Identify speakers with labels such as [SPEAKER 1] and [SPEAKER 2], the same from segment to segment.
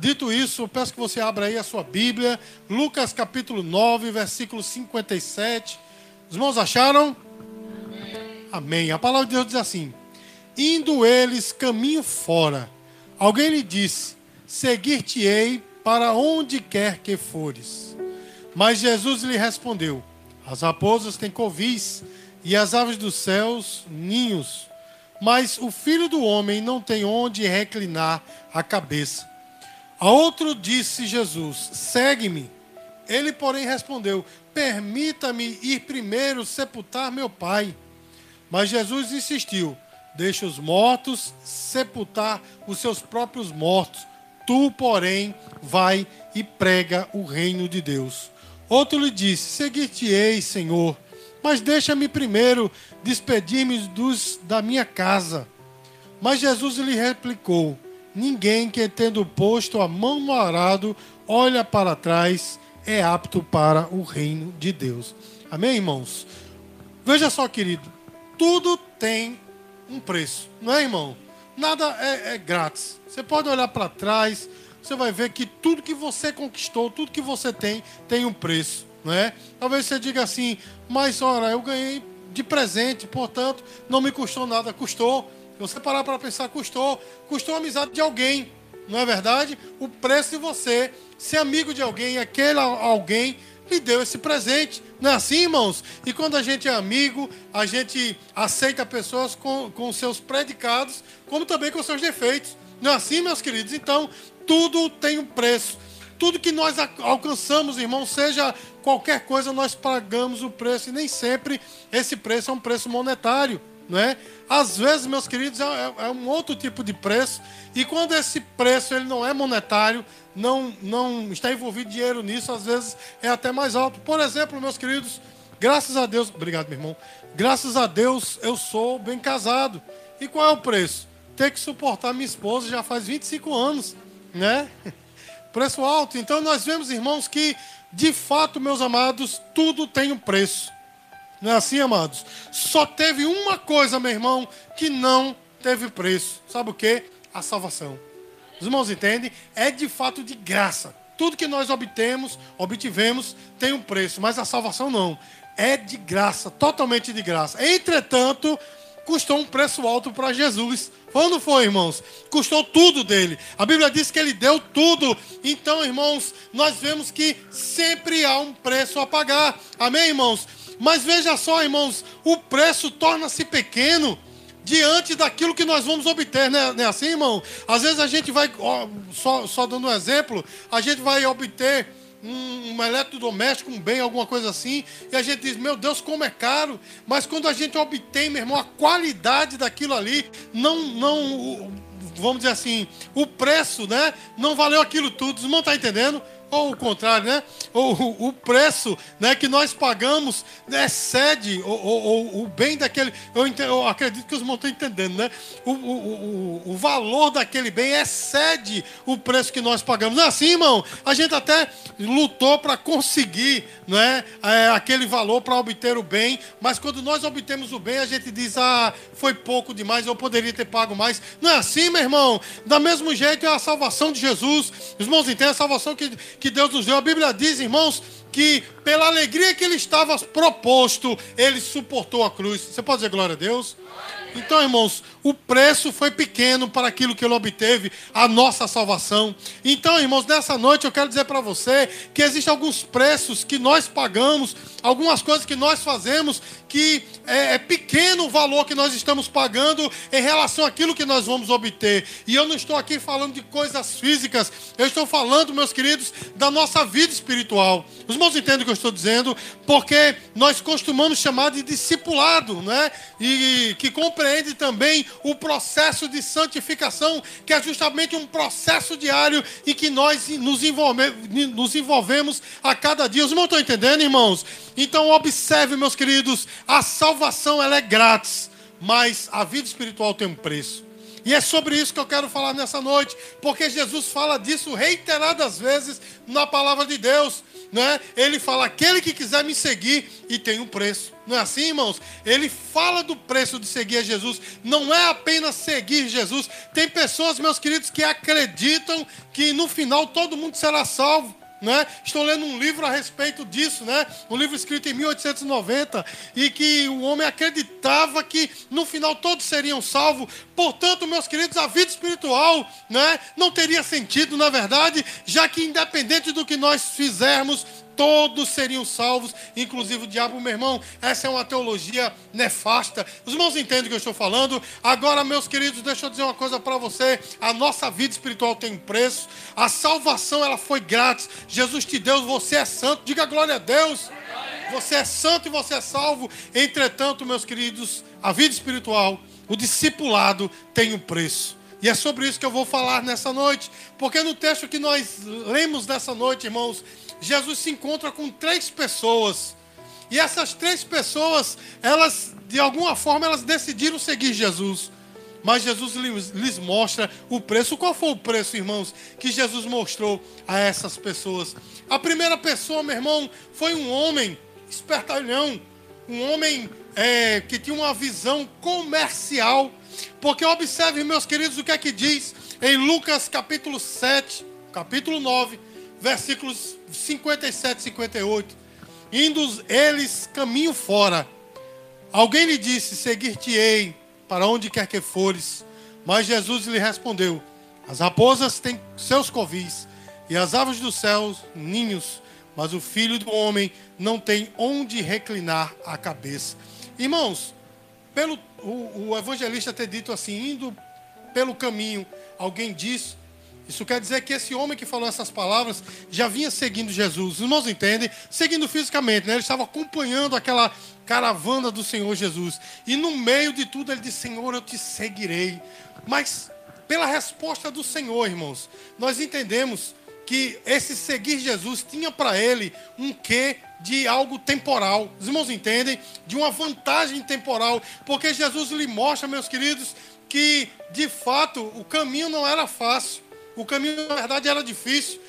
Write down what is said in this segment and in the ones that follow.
[SPEAKER 1] Dito isso, peço que você abra aí a sua Bíblia, Lucas capítulo 9, versículo 57. Os irmãos acharam? Amém. Amém. A palavra de Deus diz assim: Indo eles caminho fora, alguém lhe disse: Seguir-te-ei para onde quer que fores. Mas Jesus lhe respondeu: As raposas têm covis e as aves dos céus ninhos, mas o filho do homem não tem onde reclinar a cabeça. A outro disse Jesus: Segue-me. Ele, porém, respondeu: Permita-me ir primeiro sepultar meu pai. Mas Jesus insistiu: Deixa os mortos sepultar os seus próprios mortos. Tu, porém, vai e prega o reino de Deus. Outro lhe disse: Seguir-te-ei, Senhor, mas deixa-me primeiro despedir-me dos da minha casa. Mas Jesus lhe replicou: Ninguém que, tendo posto a mão no arado, olha para trás, é apto para o reino de Deus. Amém, irmãos? Veja só, querido, tudo tem um preço, não é, irmão? Nada é, é grátis. Você pode olhar para trás, você vai ver que tudo que você conquistou, tudo que você tem, tem um preço, não é? Talvez você diga assim, mas ora, eu ganhei de presente, portanto, não me custou nada. Custou. Se você parar para pensar, custou. Custou a amizade de alguém, não é verdade? O preço de você ser amigo de alguém, aquele alguém lhe deu esse presente. Não é assim, irmãos? E quando a gente é amigo, a gente aceita pessoas com, com seus predicados, como também com seus defeitos. Não é assim, meus queridos? Então, tudo tem um preço. Tudo que nós alcançamos, irmão, seja qualquer coisa, nós pagamos o preço. E nem sempre esse preço é um preço monetário. Não é? Às vezes, meus queridos, é, é, é um outro tipo de preço. E quando esse preço ele não é monetário, não, não está envolvido dinheiro nisso, às vezes é até mais alto. Por exemplo, meus queridos, graças a Deus, obrigado, meu irmão. Graças a Deus eu sou bem casado. E qual é o preço? ter que suportar minha esposa já faz 25 anos, né? Preço alto. Então nós vemos, irmãos, que de fato, meus amados, tudo tem um preço. Não é assim, amados? Só teve uma coisa, meu irmão, que não teve preço. Sabe o que? A salvação. Os irmãos entendem? É de fato de graça. Tudo que nós obtemos, obtivemos, tem um preço, mas a salvação não. É de graça, totalmente de graça. Entretanto, custou um preço alto para Jesus. Quando foi, irmãos? Custou tudo dele. A Bíblia diz que ele deu tudo. Então, irmãos, nós vemos que sempre há um preço a pagar. Amém, irmãos? Mas veja só, irmãos, o preço torna-se pequeno diante daquilo que nós vamos obter, né? não é assim, irmão? Às vezes a gente vai, ó, só, só dando um exemplo, a gente vai obter um, um eletrodoméstico, um bem, alguma coisa assim, e a gente diz, meu Deus, como é caro. Mas quando a gente obtém, meu irmão, a qualidade daquilo ali, não, não, vamos dizer assim, o preço, né? Não valeu aquilo tudo. Os irmãos estão entendendo? Ou o contrário, né? O, o preço né, que nós pagamos excede o, o, o bem daquele. Eu, entendo, eu, acredito que os irmãos estão entendendo, né? O, o, o, valor daquele bem excede o preço que nós pagamos. Não é assim, irmão? A gente até lutou para conseguir né, é, aquele valor para obter o bem, mas quando nós obtemos o bem, a gente diz, ah, foi pouco demais, eu poderia ter pago mais. Não é assim, meu irmão? Da mesmo jeito é a salvação de Jesus. Os irmãos entendem a salvação que que Deus nos deu. A Bíblia diz, irmãos, que pela alegria que ele estava proposto, ele suportou a cruz. Você pode dizer glória a Deus? Então, irmãos, o preço foi pequeno para aquilo que ele obteve, a nossa salvação. Então, irmãos, nessa noite eu quero dizer para você que existem alguns preços que nós pagamos, algumas coisas que nós fazemos, que é, é pequeno o valor que nós estamos pagando em relação àquilo que nós vamos obter. E eu não estou aqui falando de coisas físicas, eu estou falando, meus queridos, da nossa vida espiritual. Os irmãos entendem o que eu estou dizendo, porque nós costumamos chamar de discipulado, né? E que compreende também o processo de santificação, que é justamente um processo diário em que nós nos, envolve, nos envolvemos a cada dia. Os irmãos estão entendendo, irmãos? Então, observe, meus queridos, a salvação ela é grátis, mas a vida espiritual tem um preço. E é sobre isso que eu quero falar nessa noite, porque Jesus fala disso reiteradas vezes na palavra de Deus. Não é? Ele fala: aquele que quiser me seguir e tem um preço. Não é assim, irmãos? Ele fala do preço de seguir a Jesus. Não é apenas seguir Jesus. Tem pessoas, meus queridos, que acreditam que no final todo mundo será salvo. Né? Estou lendo um livro a respeito disso, né? um livro escrito em 1890, e que o homem acreditava que no final todos seriam salvos. Portanto, meus queridos, a vida espiritual né, não teria sentido, na verdade, já que independente do que nós fizermos, todos seriam salvos, inclusive o diabo, meu irmão. Essa é uma teologia nefasta. Os irmãos entendem o que eu estou falando? Agora, meus queridos, deixa eu dizer uma coisa para você. A nossa vida espiritual tem preço. A salvação ela foi grátis. Jesus te deu, você é santo. Diga glória a Deus. Você é santo e você é salvo. Entretanto, meus queridos, a vida espiritual, o discipulado tem um preço. E é sobre isso que eu vou falar nessa noite. Porque no texto que nós lemos nessa noite, irmãos, Jesus se encontra com três pessoas. E essas três pessoas, elas, de alguma forma, elas decidiram seguir Jesus. Mas Jesus lhes mostra o preço. Qual foi o preço, irmãos, que Jesus mostrou a essas pessoas? A primeira pessoa, meu irmão, foi um homem espertalhão, um homem é, que tinha uma visão comercial. Porque observe, meus queridos, o que é que diz em Lucas capítulo 7, capítulo 9, versículos 57 e 58. Indo eles caminho fora, alguém lhe disse: Seguir-te-ei para onde quer que fores. Mas Jesus lhe respondeu: As raposas têm seus covis, e as aves dos céus ninhos, mas o filho do homem não tem onde reclinar a cabeça. Irmãos, pelo o, o evangelista ter dito assim, indo pelo caminho, alguém disse isso quer dizer que esse homem que falou essas palavras já vinha seguindo Jesus. Os irmãos entendem? Seguindo fisicamente, né? Ele estava acompanhando aquela caravana do Senhor Jesus. E no meio de tudo ele disse: Senhor, eu te seguirei. Mas pela resposta do Senhor, irmãos, nós entendemos que esse seguir Jesus tinha para ele um quê de algo temporal. Os irmãos entendem? De uma vantagem temporal. Porque Jesus lhe mostra, meus queridos, que de fato o caminho não era fácil. O caminho, na verdade, era difícil.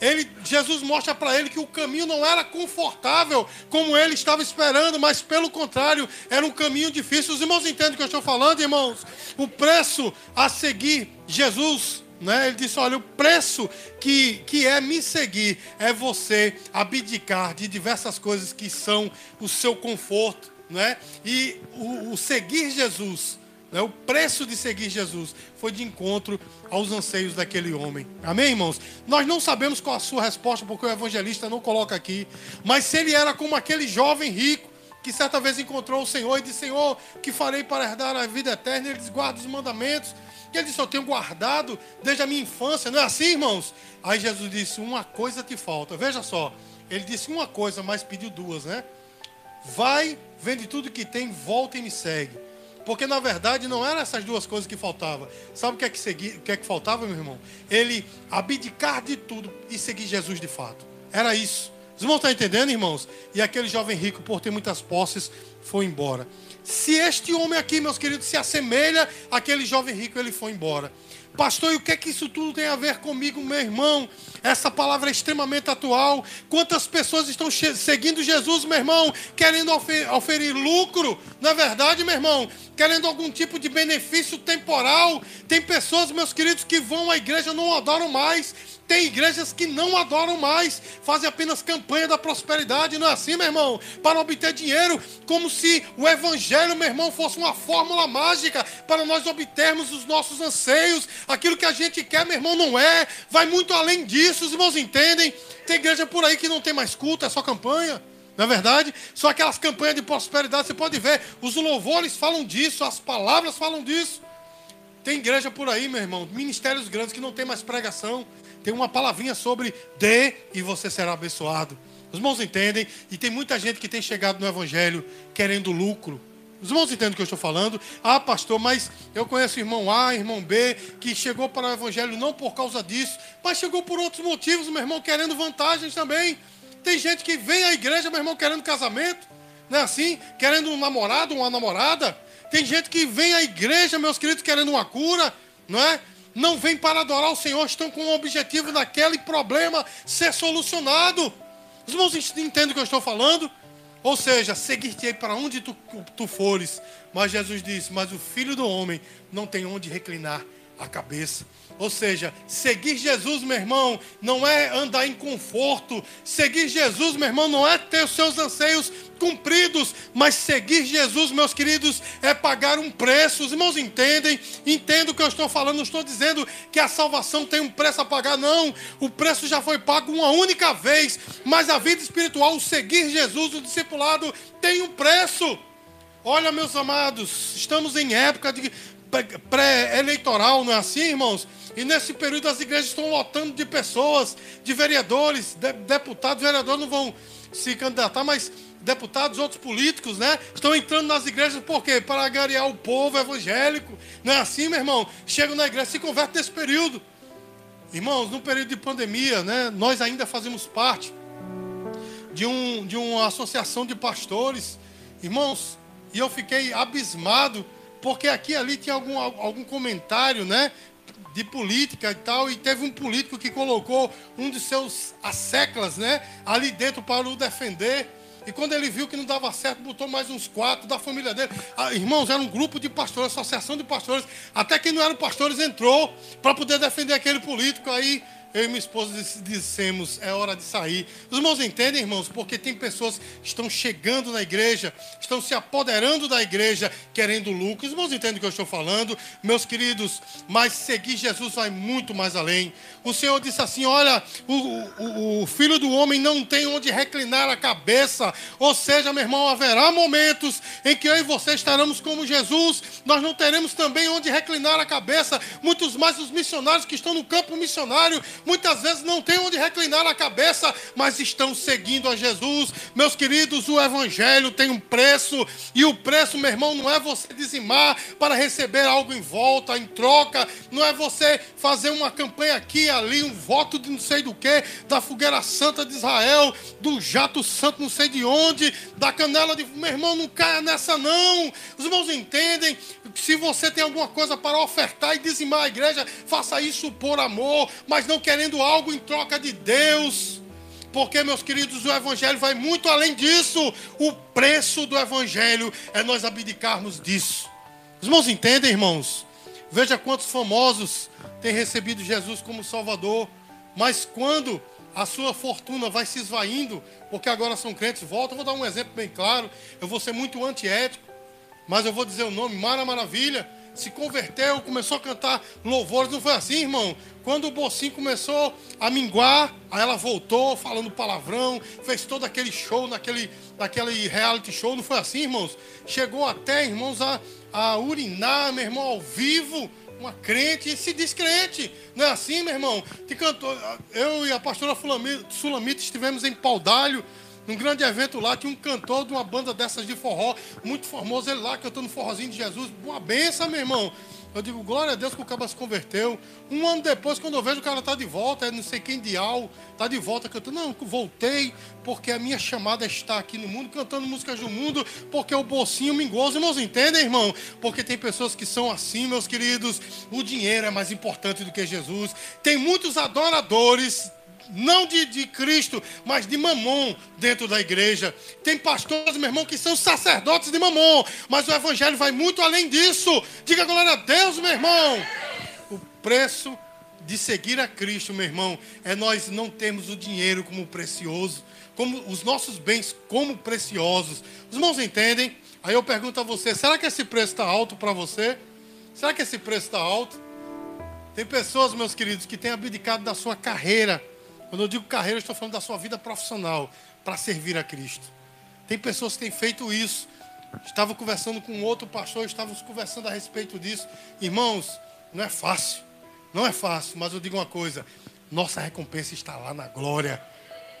[SPEAKER 1] Ele, Jesus mostra para ele que o caminho não era confortável como ele estava esperando, mas pelo contrário, era um caminho difícil. Os irmãos entendem o que eu estou falando, irmãos? O preço a seguir Jesus, né? Ele disse: olha, o preço que, que é me seguir é você abdicar de diversas coisas que são o seu conforto, né? E o, o seguir Jesus? O preço de seguir Jesus foi de encontro aos anseios daquele homem. Amém, irmãos? Nós não sabemos qual a sua resposta, porque o evangelista não coloca aqui. Mas se ele era como aquele jovem rico que certa vez encontrou o Senhor e disse: Senhor, que farei para herdar a vida eterna? Ele diz: guarda os mandamentos. E ele disse: Eu tenho guardado desde a minha infância. Não é assim, irmãos? Aí Jesus disse: Uma coisa te falta. Veja só. Ele disse uma coisa, mas pediu duas, né? Vai, vende tudo que tem, volta e me segue. Porque na verdade não eram essas duas coisas que faltavam. Sabe o que é que, segui, o que, é que faltava, meu irmão? Ele abdicar de tudo e seguir Jesus de fato. Era isso. Os irmãos estão entendendo, irmãos? E aquele jovem rico, por ter muitas posses, foi embora. Se este homem aqui, meus queridos, se assemelha àquele jovem rico, ele foi embora. Pastor, e o que é que isso tudo tem a ver comigo, meu irmão? Essa palavra é extremamente atual. Quantas pessoas estão seguindo Jesus, meu irmão, querendo oferir lucro? Na é verdade, meu irmão, querendo algum tipo de benefício temporal. Tem pessoas, meus queridos, que vão à igreja não adoram mais tem igrejas que não adoram mais, fazem apenas campanha da prosperidade, não é assim, meu irmão? Para obter dinheiro, como se o evangelho, meu irmão, fosse uma fórmula mágica para nós obtermos os nossos anseios, aquilo que a gente quer, meu irmão, não é, vai muito além disso, os irmãos entendem? Tem igreja por aí que não tem mais culto, é só campanha. Não é verdade? Só aquelas campanhas de prosperidade, você pode ver, os louvores falam disso, as palavras falam disso. Tem igreja por aí, meu irmão, ministérios grandes que não tem mais pregação, tem uma palavrinha sobre dê e você será abençoado. Os irmãos entendem, e tem muita gente que tem chegado no Evangelho querendo lucro. Os irmãos entendem o que eu estou falando? Ah, pastor, mas eu conheço irmão A, irmão B, que chegou para o Evangelho não por causa disso, mas chegou por outros motivos, meu irmão, querendo vantagens também. Tem gente que vem à igreja, meu irmão, querendo casamento, não é assim? Querendo um namorado, uma namorada. Tem gente que vem à igreja, meus queridos, querendo uma cura, não é? não vêm para adorar o Senhor, estão com o objetivo daquele problema ser solucionado. Os irmãos entendem o que eu estou falando? Ou seja, seguir-te para onde tu, tu fores. Mas Jesus disse: Mas o filho do homem não tem onde reclinar a cabeça. Ou seja, seguir Jesus, meu irmão, não é andar em conforto. Seguir Jesus, meu irmão, não é ter os seus anseios cumpridos. Mas seguir Jesus, meus queridos, é pagar um preço. Os irmãos entendem? Entendem o que eu estou falando. Não estou dizendo que a salvação tem um preço a pagar, não. O preço já foi pago uma única vez. Mas a vida espiritual, o seguir Jesus, o discipulado, tem um preço. Olha, meus amados, estamos em época de pré-eleitoral, não é assim, irmãos? E nesse período as igrejas estão lotando de pessoas, de vereadores, de, deputados, vereadores não vão se candidatar, mas deputados, outros políticos, né? Estão entrando nas igrejas por quê? Para agariar o povo evangélico. Não é assim, meu irmão? Chegam na igreja, se convertem nesse período. Irmãos, no período de pandemia, né? Nós ainda fazemos parte de, um, de uma associação de pastores. Irmãos, e eu fiquei abismado, porque aqui ali tinha algum, algum comentário, né? de política e tal, e teve um político que colocou um de seus asseclas, né, ali dentro para o defender. E quando ele viu que não dava certo, botou mais uns quatro da família dele. Ah, irmãos, era um grupo de pastores, associação de pastores. Até quem não eram pastores entrou para poder defender aquele político. Aí eu e minha esposa dissemos, é hora de sair. Os irmãos entendem, irmãos? Porque tem pessoas que estão chegando na igreja, estão se apoderando da igreja, querendo lucro. Os irmãos entendem o que eu estou falando, meus queridos? Mas seguir Jesus vai muito mais além. O Senhor disse assim: Olha, o, o, o filho do homem não tem onde reclinar a cabeça. Ou seja, meu irmão, haverá momentos em que eu e você estaremos como Jesus, nós não teremos também onde reclinar a cabeça. Muitos mais os missionários que estão no campo missionário muitas vezes não têm onde reclinar a cabeça, mas estão seguindo a Jesus. Meus queridos, o Evangelho tem um preço, e o preço, meu irmão, não é você dizimar para receber algo em volta, em troca, não é você fazer uma campanha aqui ali, um voto de não sei do que, da fogueira santa de Israel, do jato santo não sei de onde, da canela de. Meu irmão, não caia nessa, não. Os irmãos entendem se você tem alguma coisa para ofertar e dizimar a igreja, faça isso por amor, mas não quer querendo algo em troca de Deus. Porque, meus queridos, o Evangelho vai muito além disso. O preço do Evangelho é nós abdicarmos disso. Os irmãos entendem, irmãos? Veja quantos famosos têm recebido Jesus como Salvador. Mas quando a sua fortuna vai se esvaindo, porque agora são crentes, volta. Vou dar um exemplo bem claro. Eu vou ser muito antiético, mas eu vou dizer o nome: Mara Maravilha se converteu, começou a cantar louvores. Não foi assim, irmão? Quando o Bocinho começou a minguar, aí ela voltou falando palavrão, fez todo aquele show, naquele, naquele reality show. Não foi assim, irmãos? Chegou até, irmãos, a, a urinar, meu irmão, ao vivo. Uma crente e se crente. Não é assim, meu irmão? Te cantou, eu e a pastora Sulamita estivemos em Paudalho num grande evento lá, tinha um cantor de uma banda dessas de forró, muito famoso, ele lá cantando forrozinho de Jesus. Uma benção, meu irmão. Eu digo, glória a Deus que o cara se converteu. Um ano depois, quando eu vejo o cara tá de volta, é não sei quem de Al, tá de volta cantando. Não, voltei, porque a minha chamada está aqui no mundo, cantando músicas do mundo, porque o bolsinho me goza. Irmãos, entendem, irmão? Porque tem pessoas que são assim, meus queridos. O dinheiro é mais importante do que Jesus. Tem muitos adoradores não de, de Cristo, mas de mamon dentro da igreja. Tem pastores, meu irmão, que são sacerdotes de mamon, mas o evangelho vai muito além disso. Diga glória a Deus, meu irmão. O preço de seguir a Cristo, meu irmão, é nós não termos o dinheiro como precioso, como os nossos bens como preciosos. Os irmãos entendem? Aí eu pergunto a você: será que esse preço está alto para você? Será que esse preço está alto? Tem pessoas, meus queridos, que têm abdicado da sua carreira quando eu digo carreira, eu estou falando da sua vida profissional para servir a Cristo. Tem pessoas que têm feito isso. Estava conversando com outro pastor, estávamos conversando a respeito disso. Irmãos, não é fácil. Não é fácil, mas eu digo uma coisa: nossa recompensa está lá na glória.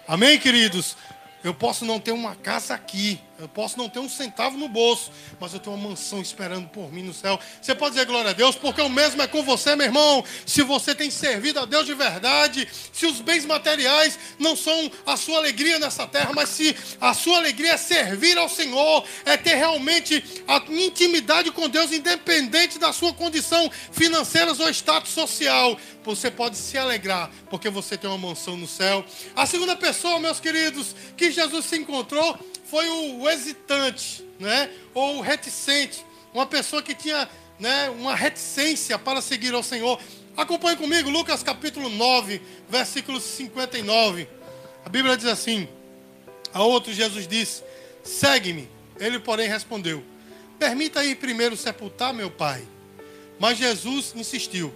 [SPEAKER 1] Amém, queridos? Eu posso não ter uma casa aqui, Eu posso não ter um centavo no bolso, mas eu tenho uma mansão esperando por mim no céu. Você pode dizer glória a Deus, porque o mesmo é com você, meu irmão. Se você tem servido a Deus de verdade, se os bens materiais não são a sua alegria nessa terra, mas se a sua alegria é servir ao Senhor, é ter realmente a intimidade com Deus, independente da sua condição financeira ou status social, você pode se alegrar, porque você tem uma mansão no céu. A segunda pessoa, meus queridos, que Jesus se encontrou foi o hesitante, né? ou o reticente, uma pessoa que tinha né, uma reticência para seguir ao Senhor. Acompanhe comigo, Lucas capítulo 9, versículo 59. A Bíblia diz assim: A outro Jesus disse: Segue-me. Ele, porém, respondeu: Permita ir primeiro sepultar meu pai. Mas Jesus insistiu: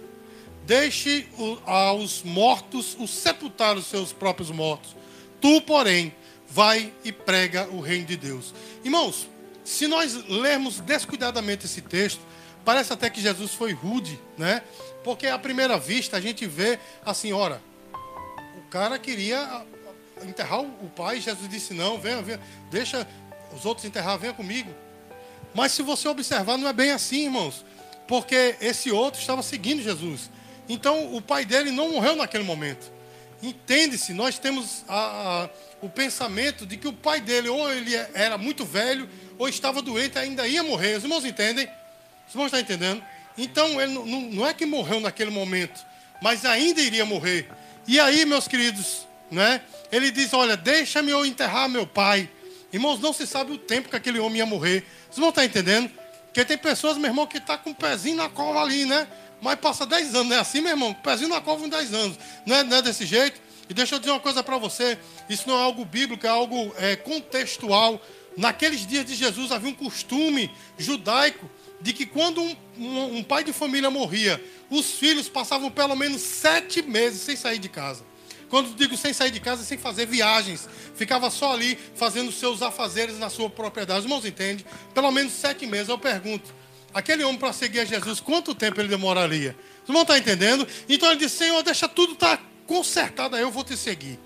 [SPEAKER 1] Deixe aos mortos o sepultar os seus próprios mortos. Tu, porém, vai e prega o reino de Deus. Irmãos, se nós lermos descuidadamente esse texto, parece até que Jesus foi rude, né? Porque à primeira vista a gente vê assim, ora, o cara queria enterrar o pai, Jesus disse não, venha, venha, deixa os outros enterrar, venha comigo. Mas se você observar, não é bem assim, irmãos, porque esse outro estava seguindo Jesus. Então o pai dele não morreu naquele momento. Entende-se, nós temos a, a o pensamento de que o pai dele ou ele era muito velho ou estava doente e ainda ia morrer. Os irmãos entendem? Os irmãos estão entendendo? Então, ele não, não é que morreu naquele momento, mas ainda iria morrer. E aí, meus queridos, né? Ele diz: Olha, deixa-me eu enterrar meu pai. Irmãos, não se sabe o tempo que aquele homem ia morrer. Vocês vão estar entendendo? Porque tem pessoas, meu irmão, que está com o pezinho na cova ali, né? Mas passa 10 anos, não é assim, meu irmão? Pezinho na cova em 10 anos. Não é, não é desse jeito? E deixa eu dizer uma coisa para você: isso não é algo bíblico, é algo é, contextual. Naqueles dias de Jesus havia um costume judaico de que quando um, um, um pai de família morria, os filhos passavam pelo menos sete meses sem sair de casa. Quando digo sem sair de casa, sem fazer viagens. Ficava só ali fazendo seus afazeres na sua propriedade. Os irmãos entendem? Pelo menos sete meses. Eu pergunto, aquele homem para seguir a Jesus, quanto tempo ele demoraria? Os irmãos estão entendendo? Então ele disse, Senhor, deixa tudo estar tá consertada, eu vou te seguir.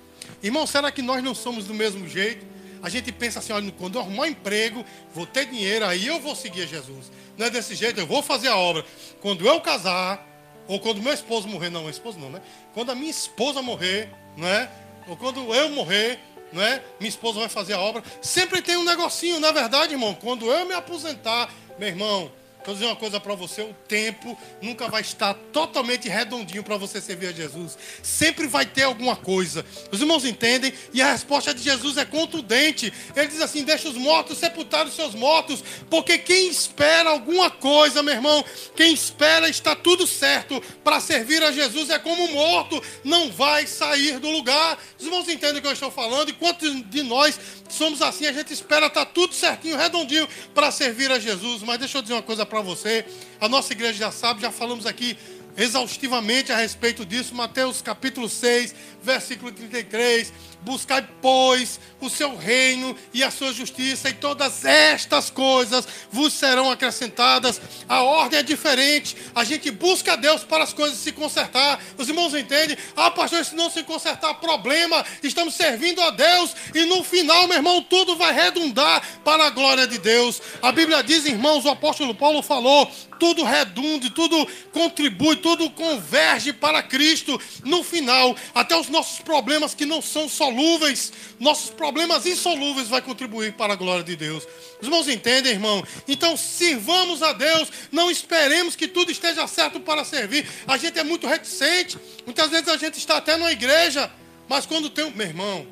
[SPEAKER 1] Irmão, será que nós não somos do mesmo jeito? A gente pensa assim, olha, quando eu arrumar um emprego, vou ter dinheiro, aí eu vou seguir Jesus. Não é desse jeito, eu vou fazer a obra. Quando eu casar, ou quando meu esposo morrer, não, meu esposo não, né? Quando a minha esposa morrer, não é? Ou quando eu morrer, não é? Minha esposa vai fazer a obra. Sempre tem um negocinho, na é verdade, irmão. Quando eu me aposentar, meu irmão, Vou dizer uma coisa para você: o tempo nunca vai estar totalmente redondinho para você servir a Jesus. Sempre vai ter alguma coisa. Os irmãos entendem? E a resposta de Jesus é contundente. Ele diz assim: Deixa os mortos sepultar os seus mortos, porque quem espera alguma coisa, meu irmão, quem espera está tudo certo para servir a Jesus é como morto, não vai sair do lugar. Os irmãos entendem o que eu estou falando? E quantos de nós somos assim? A gente espera estar tá tudo certinho, redondinho para servir a Jesus. Mas deixa eu dizer uma coisa para você. A nossa igreja já sabe, já falamos aqui exaustivamente a respeito disso. Mateus capítulo 6, versículo 33. Buscai, pois, o seu reino e a sua justiça, e todas estas coisas vos serão acrescentadas. A ordem é diferente. A gente busca Deus para as coisas se consertar. Os irmãos entendem? Ah, pastor, se não se consertar, problema. Estamos servindo a Deus, e no final, meu irmão, tudo vai redundar para a glória de Deus. A Bíblia diz, irmãos, o apóstolo Paulo falou: tudo redunda, tudo contribui, tudo converge para Cristo. No final, até os nossos problemas que não são solúveis, nossos problemas insolúveis vai contribuir para a glória de Deus. Os irmãos entendem, irmão? Então, sirvamos a Deus, não esperemos que tudo esteja certo para servir. A gente é muito reticente, muitas vezes a gente está até na igreja, mas quando tem. Meu irmão,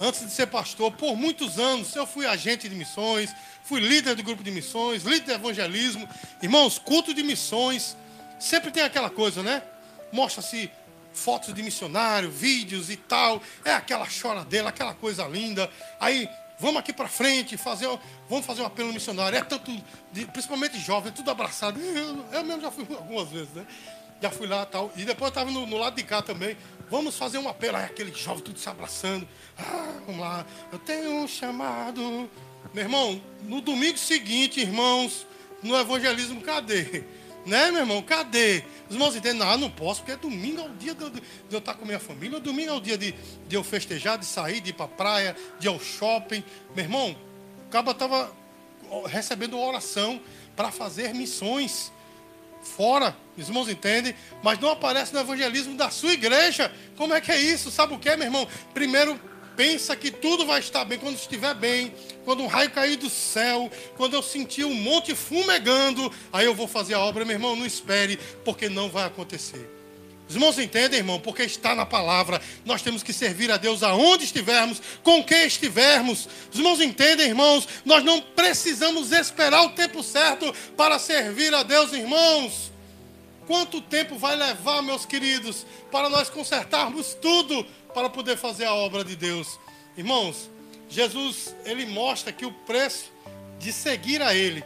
[SPEAKER 1] antes de ser pastor, por muitos anos, eu fui agente de missões, fui líder do grupo de missões, líder de evangelismo. Irmãos, culto de missões, sempre tem aquela coisa, né? Mostra-se fotos de missionário, vídeos e tal. É aquela choradeira, aquela coisa linda. Aí, vamos aqui para frente, fazer, vamos fazer um apelo missionário. É tanto, de, principalmente jovem, tudo abraçado. Eu, eu, mesmo já fui algumas vezes, né? Já fui lá tal. E depois eu estava no, no, lado de cá também. Vamos fazer um apelo. Aí aquele jovem tudo se abraçando. Ah, vamos lá. Eu tenho um chamado. Meu irmão, no domingo seguinte, irmãos, no evangelismo, cadê? Né, meu irmão? Cadê? Os irmãos entendem, não, não posso, porque domingo é o dia de eu, estar com minha família, domingo é o dia de, de eu festejar, de sair, de ir para a praia, de ir ao shopping. Meu irmão, O cabo estava recebendo oração para fazer missões fora, os irmãos entendem, mas não aparece no evangelismo da sua igreja. Como é que é isso? Sabe o que, meu irmão? Primeiro pensa que tudo vai estar bem quando estiver bem, quando um raio cair do céu, quando eu sentir um monte fumegando, aí eu vou fazer a obra, meu irmão, não espere, porque não vai acontecer. Os irmãos entendem, irmão? Porque está na palavra. Nós temos que servir a Deus aonde estivermos, com quem estivermos. Os irmãos entendem, irmãos? Nós não precisamos esperar o tempo certo para servir a Deus, irmãos. Quanto tempo vai levar, meus queridos, para nós consertarmos tudo para poder fazer a obra de Deus? Irmãos, Jesus, ele mostra que o preço de seguir a ele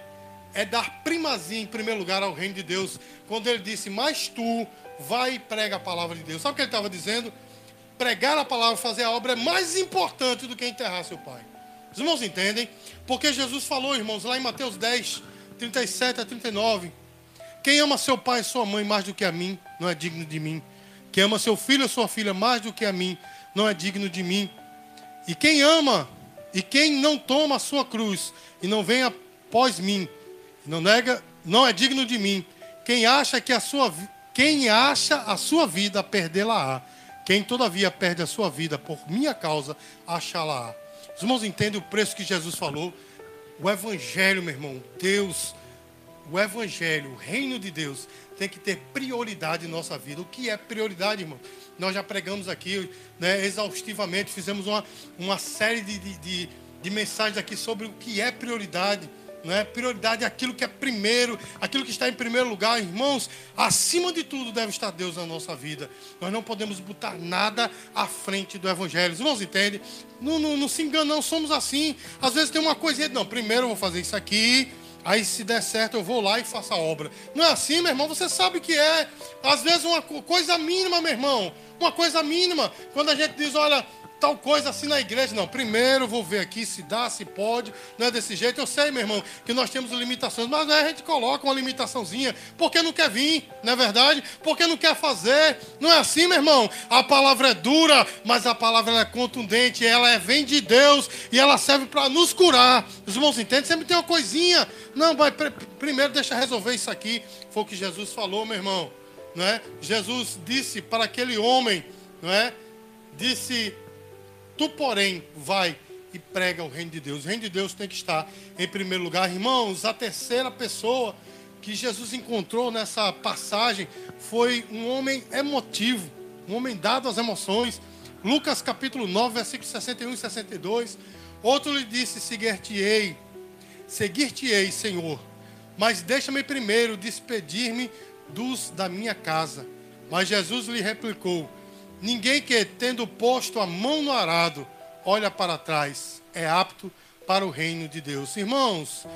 [SPEAKER 1] é dar primazia em primeiro lugar ao reino de Deus, quando ele disse: "Mas tu vai e prega a palavra de Deus. Sabe o que ele estava dizendo? Pregar a palavra, fazer a obra é mais importante do que enterrar seu pai. Os irmãos entendem? Porque Jesus falou, irmãos, lá em Mateus 10, 37 a 39. Quem ama seu pai e sua mãe mais do que a mim, não é digno de mim. Quem ama seu filho ou sua filha mais do que a mim, não é digno de mim. E quem ama, e quem não toma a sua cruz, e não vem após mim, não nega, não é digno de mim. Quem acha que a sua quem acha a sua vida, perdê-la-á. Quem todavia perde a sua vida por minha causa, achá-la-á. Os irmãos entendem o preço que Jesus falou? O Evangelho, meu irmão, Deus, o Evangelho, o reino de Deus, tem que ter prioridade em nossa vida. O que é prioridade, irmão? Nós já pregamos aqui né, exaustivamente, fizemos uma, uma série de, de, de, mensagens aqui sobre o que é prioridade. Né? Prioridade é aquilo que é primeiro, aquilo que está em primeiro lugar. Irmãos, acima de tudo deve estar Deus na nossa vida. Nós não podemos botar nada à frente do Evangelho. Os irmãos entendem? Não, não, não se enganam, somos assim. Às vezes tem uma coisinha, não, primeiro eu vou fazer isso aqui, aí se der certo eu vou lá e faço a obra. Não é assim, meu irmão, você sabe que é. Às vezes uma coisa mínima, meu irmão, uma coisa mínima. Quando a gente diz, olha tal coisa assim na igreja. Não, primeiro vou ver aqui se dá, se pode. Não é desse jeito. Eu sei, meu irmão, que nós temos limitações, mas aí a gente coloca uma limitaçãozinha. Porque não quer vir, não é verdade? Porque não quer fazer. Não é assim, meu irmão? A palavra é dura, mas a palavra é contundente. Ela é, vem de Deus e ela serve para nos curar. Os irmãos entendem? Sempre tem uma coisinha. Não, vai, primeiro deixa resolver isso aqui. Foi o que Jesus falou, meu irmão. Não é? Jesus disse para aquele homem, não é? Disse Tu, porém, vai e prega o reino de Deus. O reino de Deus tem que estar em primeiro lugar. Irmãos, a terceira pessoa que Jesus encontrou nessa passagem foi um homem emotivo, um homem dado às emoções. Lucas capítulo 9, versículos 61 e 62. Outro lhe disse: Seguir-te-ei, seguir-te-ei, Senhor, mas deixa-me primeiro despedir-me dos da minha casa. Mas Jesus lhe replicou: Ninguém que, tendo posto a mão no arado, olha para trás, é apto para o reino de Deus. Irmãos,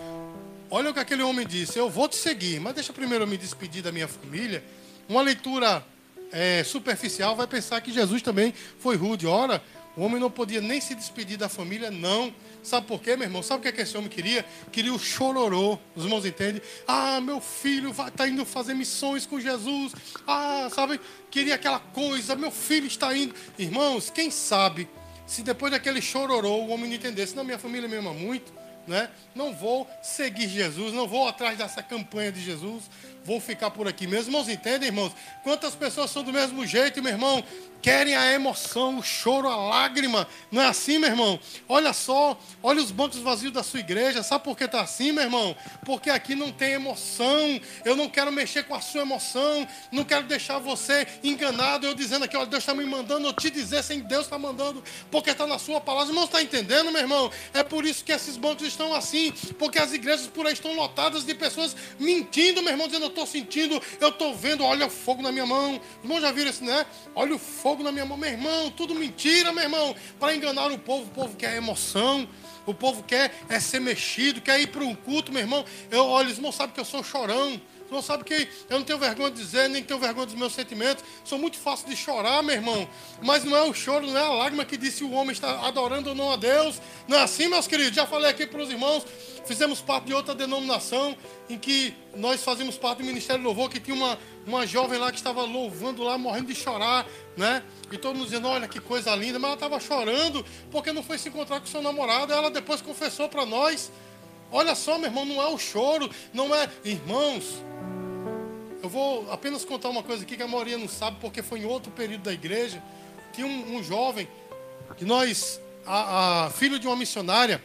[SPEAKER 1] olha o que aquele homem disse: Eu vou te seguir, mas deixa primeiro eu me despedir da minha família. Uma leitura é, superficial vai pensar que Jesus também foi rude. Ora, o homem não podia nem se despedir da família, não. Sabe por quê, meu irmão? Sabe o que, é que esse homem queria? Queria o chororô. Os irmãos entendem? Ah, meu filho está indo fazer missões com Jesus. Ah, sabe? Queria aquela coisa. Meu filho está indo. Irmãos, quem sabe se depois daquele chororô o homem não entendesse? Não, minha família me ama muito. Né? Não vou seguir Jesus, não vou atrás dessa campanha de Jesus, vou ficar por aqui. Meus irmãos entendem, irmãos? Quantas pessoas são do mesmo jeito, meu irmão? querem a emoção, o choro, a lágrima. Não é assim, meu irmão? Olha só, olha os bancos vazios da sua igreja. Sabe por que está assim, meu irmão? Porque aqui não tem emoção. Eu não quero mexer com a sua emoção. Não quero deixar você enganado. Eu dizendo aqui, olha, Deus está me mandando. Eu te dizer sem Deus está mandando. Porque está na sua palavra. Irmão, está entendendo, meu irmão? É por isso que esses bancos estão assim. Porque as igrejas por aí estão lotadas de pessoas mentindo, meu irmão, dizendo, estou sentindo, eu estou vendo, olha o fogo na minha mão. Irmão, já viram isso, né? Olha o fogo fogo na minha mão. Meu irmão, tudo mentira, meu irmão, para enganar o povo. O povo quer emoção, o povo quer é ser mexido, quer ir para um culto, meu irmão. Eu, olha, os irmãos sabem que eu sou chorão. O irmão sabe que eu não tenho vergonha de dizer, nem tenho vergonha dos meus sentimentos. Sou muito fácil de chorar, meu irmão. Mas não é o choro, não é a lágrima que diz se o homem está adorando ou não a Deus. Não é assim, meus queridos? Já falei aqui para os irmãos. Fizemos parte de outra denominação em que nós fazíamos parte do Ministério do Louvor, que tinha uma, uma jovem lá que estava louvando lá, morrendo de chorar, né? E todo mundo dizendo, olha que coisa linda, mas ela estava chorando porque não foi se encontrar com seu namorado. Ela depois confessou para nós. Olha só, meu irmão, não é o choro, não é. Irmãos, eu vou apenas contar uma coisa aqui que a maioria não sabe, porque foi em outro período da igreja. Tinha um, um jovem que nós, a, a, filho de uma missionária,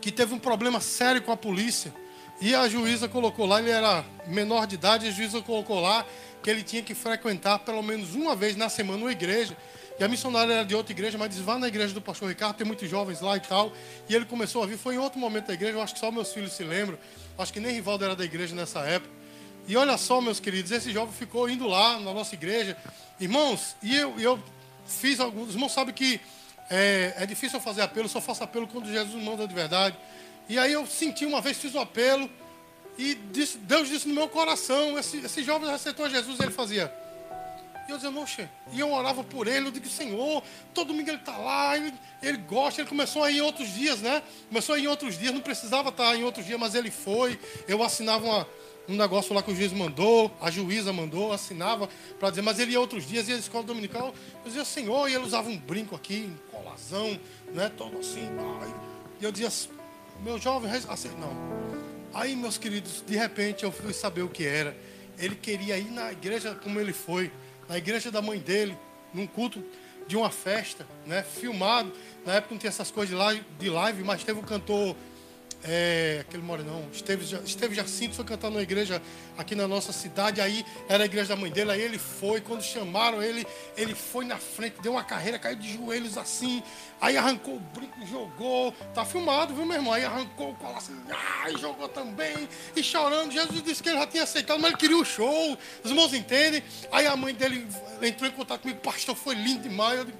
[SPEAKER 1] que teve um problema sério com a polícia. E a juíza colocou lá, ele era menor de idade, a juíza colocou lá que ele tinha que frequentar pelo menos uma vez na semana uma igreja. E a missionária era de outra igreja, mas disse, vá na igreja do pastor Ricardo, tem muitos jovens lá e tal. E ele começou a vir, foi em outro momento da igreja, eu acho que só meus filhos se lembram. Acho que nem Rivaldo era da igreja nessa época. E olha só, meus queridos, esse jovem ficou indo lá na nossa igreja. Irmãos, e eu, eu fiz alguns. Os irmãos sabem que é, é difícil eu fazer apelo, só faço apelo quando Jesus manda de verdade. E aí eu senti uma vez, fiz o um apelo, e disse, Deus disse no meu coração: esse, esse jovem aceitou Jesus, ele fazia. E eu dizia, e eu orava por ele, eu digo, Senhor, todo domingo ele está lá, ele, ele gosta, ele começou a ir em outros dias, né? Começou a ir em outros dias, não precisava estar em outros dias, mas ele foi. Eu assinava uma, um negócio lá que o juiz mandou, a juíza mandou, assinava para dizer, mas ele ia outros dias, ia à escola dominical. Eu dizia, Senhor, e ele usava um brinco aqui, um colazão, né? Todo assim. E eu dizia, meu jovem, assim, não. Aí, meus queridos, de repente eu fui saber o que era. Ele queria ir na igreja como ele foi na igreja da mãe dele, num culto de uma festa, né, filmado. Na época não tinha essas coisas de live, mas teve um cantor é, aquele morenão, Esteve, Esteve Jacinto foi cantar numa igreja aqui na nossa cidade, aí era a igreja da mãe dele, aí ele foi, quando chamaram ele, ele foi na frente, deu uma carreira, caiu de joelhos assim, aí arrancou o brinco, jogou, tá filmado, viu meu irmão? Aí arrancou o colar assim, ah, e jogou também, e chorando, Jesus disse que ele já tinha aceitado, mas ele queria o show, os irmãos entendem, aí a mãe dele entrou em contato comigo, pastor, foi lindo demais, eu digo,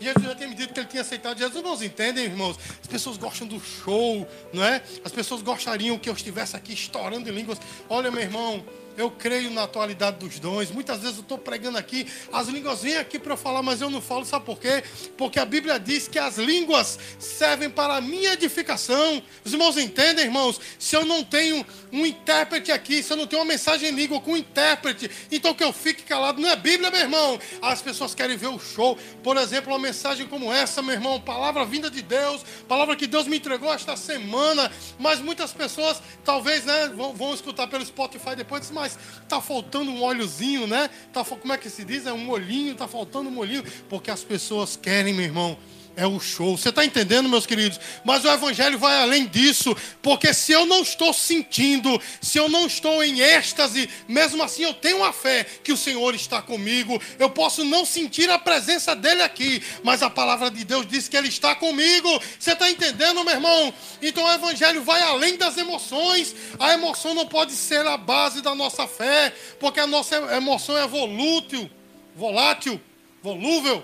[SPEAKER 1] Jesus já tinha me dito que ele tinha aceitado. Jesus, irmãos, entendem, irmãos? As pessoas gostam do show, não é? As pessoas gostariam que eu estivesse aqui estourando em línguas. Olha, meu irmão, eu creio na atualidade dos dons. Muitas vezes eu estou pregando aqui, as línguas vêm aqui para eu falar, mas eu não falo, sabe por quê? Porque a Bíblia diz que as línguas servem para a minha edificação. Os irmãos entendem, irmãos? Se eu não tenho um intérprete aqui, se eu não tenho uma mensagem em língua com um intérprete, então que eu fique calado. Não é Bíblia, meu irmão. As pessoas querem ver o show. Por exemplo, uma mensagem como essa, meu irmão, palavra vinda de Deus, palavra que Deus me entregou esta semana, mas muitas pessoas talvez né, vão, vão escutar pelo Spotify depois, mas mas está faltando um óleozinho, né? Tá, como é que se diz? É um molhinho, está faltando um molhinho, porque as pessoas querem, meu irmão, é o show. Você está entendendo, meus queridos? Mas o Evangelho vai além disso, porque se eu não estou sentindo, se eu não estou em êxtase, mesmo assim eu tenho a fé que o Senhor está comigo. Eu posso não sentir a presença dele aqui, mas a palavra de Deus diz que ele está comigo. Você está entendendo, meu irmão? Então o Evangelho vai além das emoções. A emoção não pode ser a base da nossa fé, porque a nossa emoção é volútil, volátil, volúvel.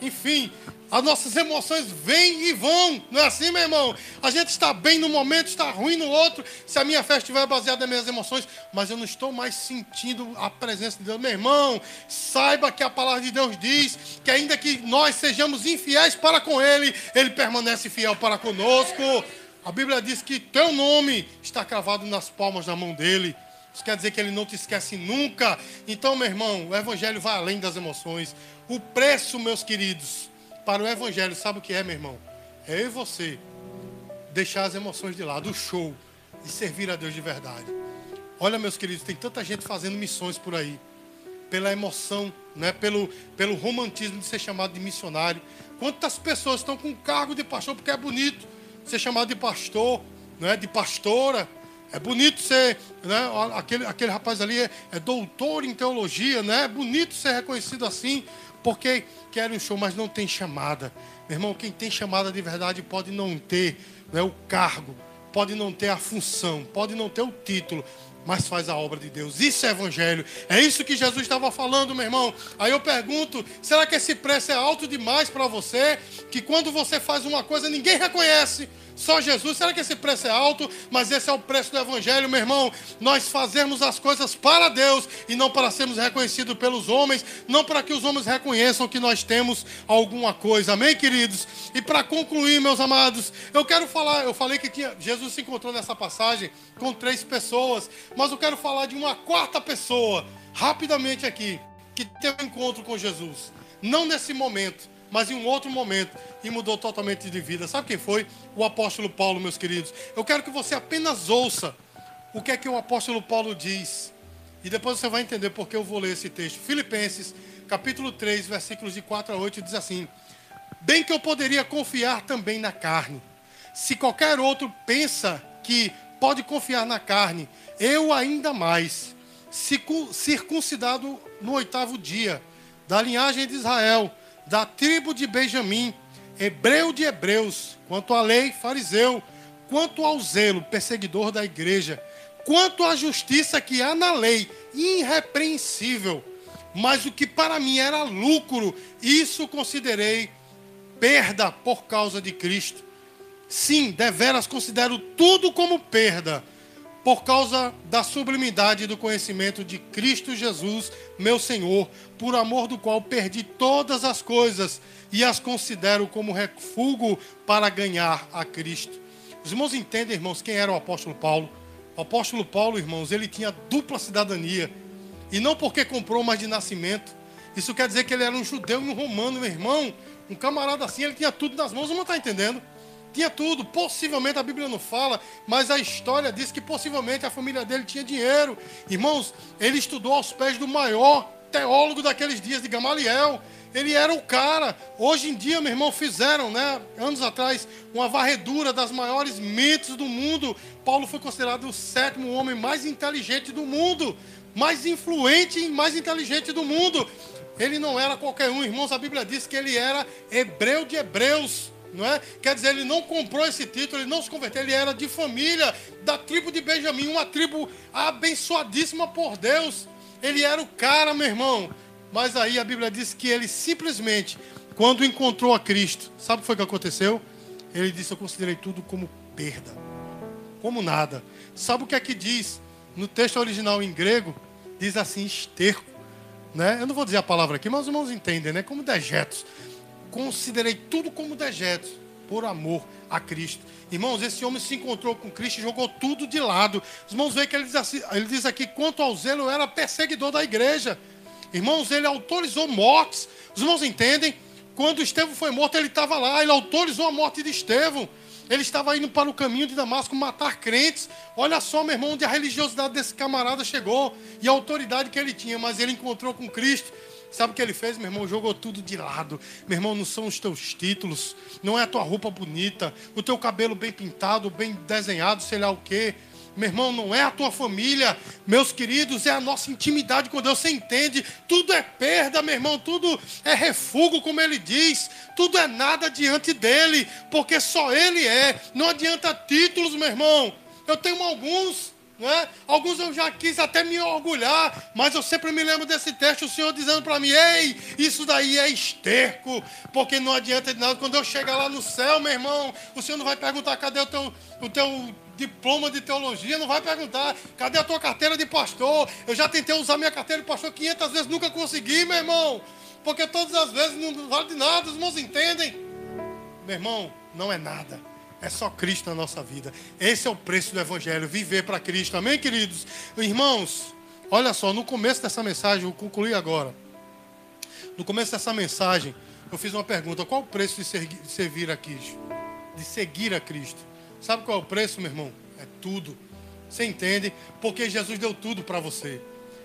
[SPEAKER 1] Enfim, as nossas emoções vêm e vão. Não é assim, meu irmão? A gente está bem no momento, está ruim no outro. Se a minha fé estiver baseada nas minhas emoções, mas eu não estou mais sentindo a presença de Deus. Meu irmão, saiba que a palavra de Deus diz que ainda que nós sejamos infiéis para com Ele, Ele permanece fiel para conosco. A Bíblia diz que teu nome está cravado nas palmas da mão dele. Isso quer dizer que ele não te esquece nunca. Então, meu irmão, o Evangelho vai além das emoções. O preço, meus queridos, para o Evangelho, sabe o que é, meu irmão? É eu e você deixar as emoções de lado, o show, e servir a Deus de verdade. Olha, meus queridos, tem tanta gente fazendo missões por aí, pela emoção, né? pelo, pelo romantismo de ser chamado de missionário. Quantas pessoas estão com cargo de pastor porque é bonito ser chamado de pastor, né? de pastora. É bonito ser, né? aquele, aquele rapaz ali é, é doutor em teologia, né? é bonito ser reconhecido assim. Porque querem um show, mas não tem chamada. Meu irmão, quem tem chamada de verdade pode não ter né, o cargo, pode não ter a função, pode não ter o título, mas faz a obra de Deus. Isso é evangelho. É isso que Jesus estava falando, meu irmão. Aí eu pergunto: será que esse preço é alto demais para você? Que quando você faz uma coisa, ninguém reconhece. Só Jesus? Será que esse preço é alto? Mas esse é o preço do Evangelho, meu irmão. Nós fazemos as coisas para Deus e não para sermos reconhecidos pelos homens, não para que os homens reconheçam que nós temos alguma coisa. Amém, queridos? E para concluir, meus amados, eu quero falar, eu falei que tinha, Jesus se encontrou nessa passagem com três pessoas, mas eu quero falar de uma quarta pessoa, rapidamente aqui, que teve um encontro com Jesus. Não nesse momento, mas em um outro momento e mudou totalmente de vida. Sabe quem foi? O apóstolo Paulo, meus queridos. Eu quero que você apenas ouça o que é que o apóstolo Paulo diz. E depois você vai entender porque eu vou ler esse texto. Filipenses, capítulo 3, versículos de 4 a 8, diz assim: Bem que eu poderia confiar também na carne. Se qualquer outro pensa que pode confiar na carne, eu ainda mais. Circuncidado no oitavo dia, da linhagem de Israel, da tribo de Benjamim, hebreu de hebreus, quanto à lei, fariseu, quanto ao zelo, perseguidor da igreja, quanto à justiça que há na lei, irrepreensível. Mas o que para mim era lucro, isso considerei perda por causa de Cristo. Sim, deveras considero tudo como perda por causa da sublimidade do conhecimento de Cristo Jesus, meu Senhor, por amor do qual perdi todas as coisas e as considero como refúgio para ganhar a Cristo. Os irmãos entendem, irmãos, quem era o apóstolo Paulo? O apóstolo Paulo, irmãos, ele tinha dupla cidadania. E não porque comprou, mas de nascimento. Isso quer dizer que ele era um judeu e um romano, meu irmão. Um camarada assim, ele tinha tudo nas mãos, não está entendendo? Tinha tudo. Possivelmente a Bíblia não fala, mas a história diz que possivelmente a família dele tinha dinheiro. Irmãos, ele estudou aos pés do maior teólogo daqueles dias, de Gamaliel. Ele era o cara. Hoje em dia, meu irmão, fizeram, né, anos atrás, uma varredura das maiores mentes do mundo. Paulo foi considerado o sétimo homem mais inteligente do mundo, mais influente e mais inteligente do mundo. Ele não era qualquer um, irmãos. A Bíblia diz que ele era hebreu de hebreus não é? Quer dizer, ele não comprou esse título, ele não se converteu, ele era de família da tribo de Benjamim, uma tribo abençoadíssima por Deus. Ele era o cara, meu irmão. Mas aí a Bíblia diz que ele simplesmente, quando encontrou a Cristo, sabe o que foi que aconteceu? Ele disse: Eu considerei tudo como perda, como nada. Sabe o que é que diz no texto original em grego? Diz assim: esterco. Né? Eu não vou dizer a palavra aqui, mas os irmãos entendem, né? Como dejetos considerei tudo como dejetos por amor a Cristo. Irmãos, esse homem se encontrou com Cristo e jogou tudo de lado. Os irmãos veem que ele diz, assim, ele diz aqui: quanto ao zelo, eu era perseguidor da igreja. Irmãos, ele autorizou mortes. Os irmãos entendem? Quando Estevão foi morto, ele estava lá, ele autorizou a morte de Estevão. Ele estava indo para o caminho de Damasco matar crentes. Olha só, meu irmão, onde a religiosidade desse camarada chegou e a autoridade que ele tinha, mas ele encontrou com Cristo. Sabe o que ele fez, meu irmão? Jogou tudo de lado. Meu irmão, não são os teus títulos, não é a tua roupa bonita, o teu cabelo bem pintado, bem desenhado, sei lá o quê. Meu irmão, não é a tua família, meus queridos, é a nossa intimidade com Deus. Você entende? Tudo é perda, meu irmão, tudo é refúgio, como ele diz. Tudo é nada diante dele, porque só ele é. Não adianta títulos, meu irmão. Eu tenho alguns né? Alguns eu já quis até me orgulhar, mas eu sempre me lembro desse texto, o Senhor dizendo para mim: Ei, isso daí é esterco, porque não adianta de nada. Quando eu chegar lá no céu, meu irmão, o Senhor não vai perguntar cadê o teu, o teu diploma de teologia, não vai perguntar cadê a tua carteira de pastor. Eu já tentei usar minha carteira de pastor 500 vezes, nunca consegui, meu irmão, porque todas as vezes não vale de nada, os irmãos entendem. Meu irmão, não é nada. É só Cristo na nossa vida. Esse é o preço do Evangelho, viver para Cristo. Amém, queridos? Irmãos, olha só, no começo dessa mensagem, eu concluí agora. No começo dessa mensagem, eu fiz uma pergunta: qual o preço de servir a Cristo? De seguir a Cristo? Sabe qual é o preço, meu irmão? É tudo. Você entende? Porque Jesus deu tudo para você.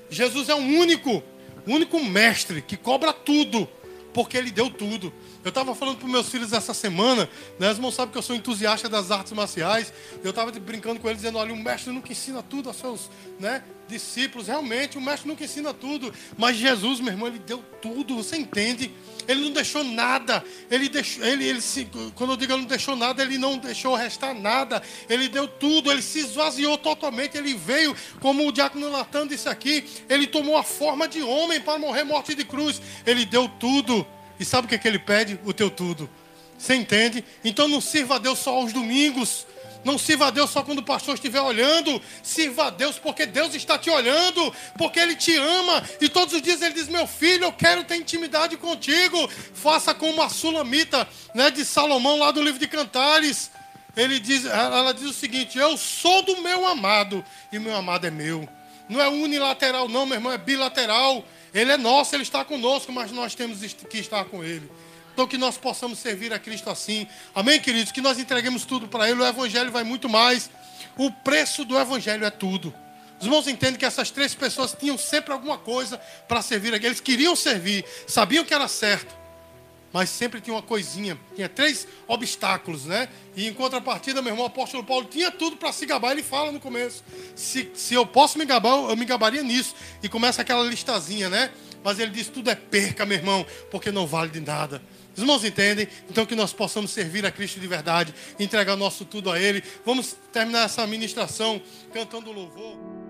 [SPEAKER 1] Jesus é o único, único mestre que cobra tudo, porque ele deu tudo. Eu estava falando para meus filhos essa semana, né? Os irmãos sabem que eu sou entusiasta das artes marciais. Eu estava brincando com eles, dizendo: olha, o mestre nunca ensina tudo aos seus né, discípulos. Realmente, o mestre nunca ensina tudo. Mas Jesus, meu irmão, ele deu tudo, você entende? Ele não deixou nada. Ele deixou, ele, ele se, quando eu digo ele não deixou nada, ele não deixou restar nada. Ele deu tudo, ele se esvaziou totalmente. Ele veio, como o diácono Natan disse aqui, ele tomou a forma de homem para morrer morte de cruz. Ele deu tudo. E sabe o que, é que ele pede? O teu tudo. Você entende? Então não sirva a Deus só aos domingos. Não sirva a Deus só quando o pastor estiver olhando. Sirva a Deus porque Deus está te olhando, porque Ele te ama. E todos os dias Ele diz: Meu filho, eu quero ter intimidade contigo. Faça como a sulamita né, de Salomão, lá do livro de Cantares. Ele diz, ela diz o seguinte: Eu sou do meu amado, e meu amado é meu. Não é unilateral, não, meu irmão, é bilateral. Ele é nosso, ele está conosco, mas nós temos que estar com ele. Então que nós possamos servir a Cristo assim. Amém, queridos? Que nós entreguemos tudo para Ele. O Evangelho vai muito mais. O preço do Evangelho é tudo. Os irmãos entendem que essas três pessoas tinham sempre alguma coisa para servir aqui. Eles queriam servir, sabiam que era certo, mas sempre tinha uma coisinha. Tinha três obstáculos, né? E em contrapartida, meu irmão, o apóstolo Paulo tinha tudo para se gabar. Ele fala no começo: se, se eu posso me gabar, eu me gabaria nisso. E começa aquela listazinha, né? Mas ele diz: tudo é perca, meu irmão, porque não vale de nada. Os irmãos entendem? Então que nós possamos servir a Cristo de verdade, entregar nosso tudo a Ele. Vamos terminar essa ministração cantando louvor.